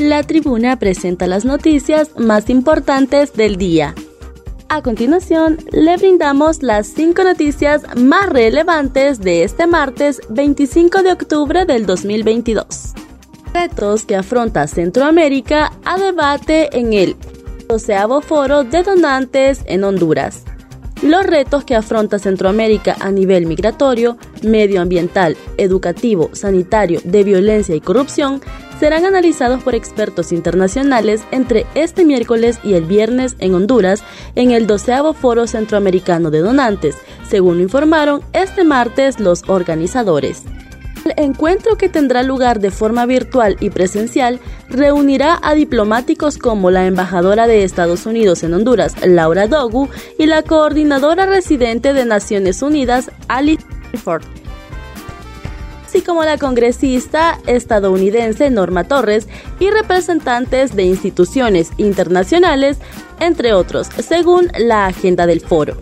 la tribuna presenta las noticias más importantes del día. A continuación, le brindamos las cinco noticias más relevantes de este martes 25 de octubre del 2022. Retos que afronta Centroamérica a debate en el 12 Foro de Donantes en Honduras. Los retos que afronta Centroamérica a nivel migratorio, medioambiental, educativo, sanitario, de violencia y corrupción serán analizados por expertos internacionales entre este miércoles y el viernes en Honduras en el 12 Foro Centroamericano de Donantes, según informaron este martes los organizadores. El encuentro que tendrá lugar de forma virtual y presencial reunirá a diplomáticos como la embajadora de Estados Unidos en Honduras, Laura Dogu, y la coordinadora residente de Naciones Unidas, Alice Ford como la congresista estadounidense Norma Torres y representantes de instituciones internacionales, entre otros, según la agenda del foro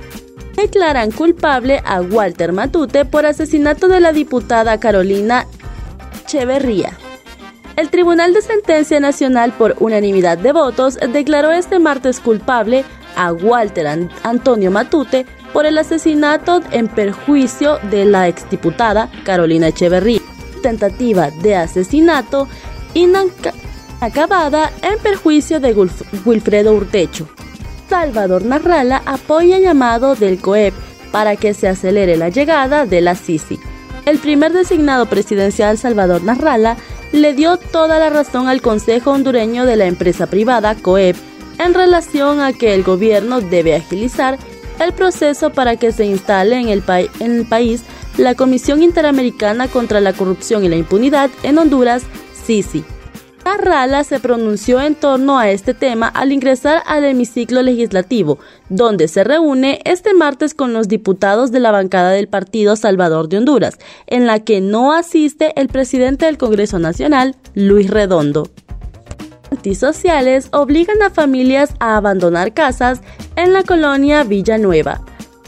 declaran culpable a Walter Matute por asesinato de la diputada Carolina Echeverría. El Tribunal de Sentencia Nacional por unanimidad de votos declaró este martes culpable a Walter Antonio Matute por el asesinato en perjuicio de la exdiputada Carolina Echeverría. Tentativa de asesinato inacabada en perjuicio de Wilfredo Urtecho. Salvador Narrala apoya llamado del COEP para que se acelere la llegada de la Sisi. El primer designado presidencial Salvador Narrala le dio toda la razón al Consejo Hondureño de la empresa privada COEP en relación a que el gobierno debe agilizar el proceso para que se instale en el, país la Comisión Interamericana contra la Corrupción y la Impunidad en Honduras, Sisi. Rala se pronunció en torno a este tema al ingresar al hemiciclo legislativo, donde se reúne este martes con los diputados de la bancada del Partido Salvador de Honduras, en la que no asiste el presidente del Congreso Nacional, Luis Redondo. Antisociales obligan a familias a abandonar casas en la colonia Villanueva.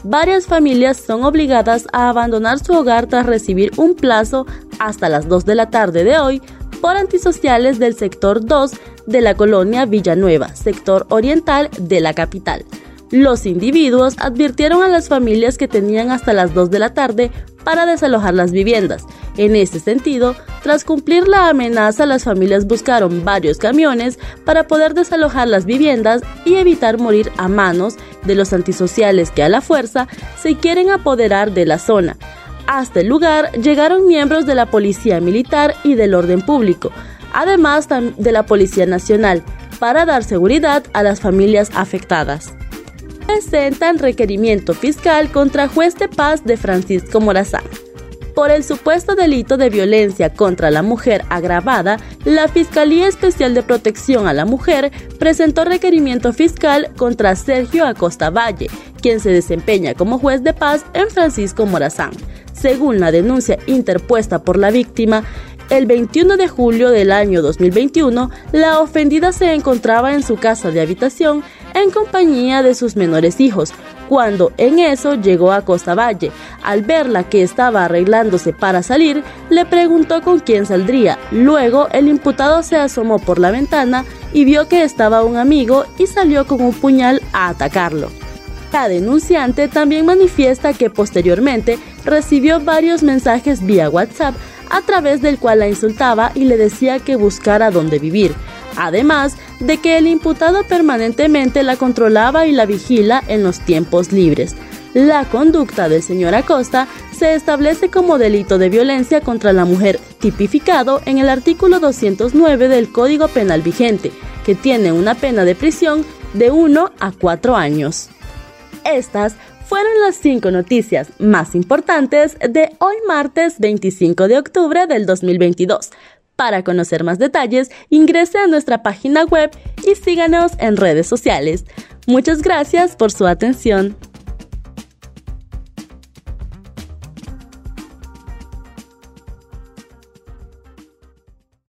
Varias familias son obligadas a abandonar su hogar tras recibir un plazo hasta las 2 de la tarde de hoy por antisociales del sector 2 de la colonia Villanueva, sector oriental de la capital. Los individuos advirtieron a las familias que tenían hasta las 2 de la tarde para desalojar las viviendas. En este sentido, tras cumplir la amenaza, las familias buscaron varios camiones para poder desalojar las viviendas y evitar morir a manos de los antisociales que a la fuerza se quieren apoderar de la zona. Hasta el lugar llegaron miembros de la Policía Militar y del Orden Público, además de la Policía Nacional, para dar seguridad a las familias afectadas. Presentan requerimiento fiscal contra juez de paz de Francisco Morazán. Por el supuesto delito de violencia contra la mujer agravada, la Fiscalía Especial de Protección a la Mujer presentó requerimiento fiscal contra Sergio Acosta Valle, quien se desempeña como juez de paz en Francisco Morazán. Según la denuncia interpuesta por la víctima, el 21 de julio del año 2021, la ofendida se encontraba en su casa de habitación en compañía de sus menores hijos, cuando en eso llegó a Costa Valle. Al verla que estaba arreglándose para salir, le preguntó con quién saldría. Luego, el imputado se asomó por la ventana y vio que estaba un amigo y salió con un puñal a atacarlo. La denunciante también manifiesta que posteriormente recibió varios mensajes vía WhatsApp a través del cual la insultaba y le decía que buscara dónde vivir, además de que el imputado permanentemente la controlaba y la vigila en los tiempos libres. La conducta del señor Acosta se establece como delito de violencia contra la mujer tipificado en el artículo 209 del Código Penal vigente, que tiene una pena de prisión de 1 a 4 años. Estas fueron las cinco noticias más importantes de hoy martes 25 de octubre del 2022. Para conocer más detalles, ingrese a nuestra página web y síganos en redes sociales. Muchas gracias por su atención.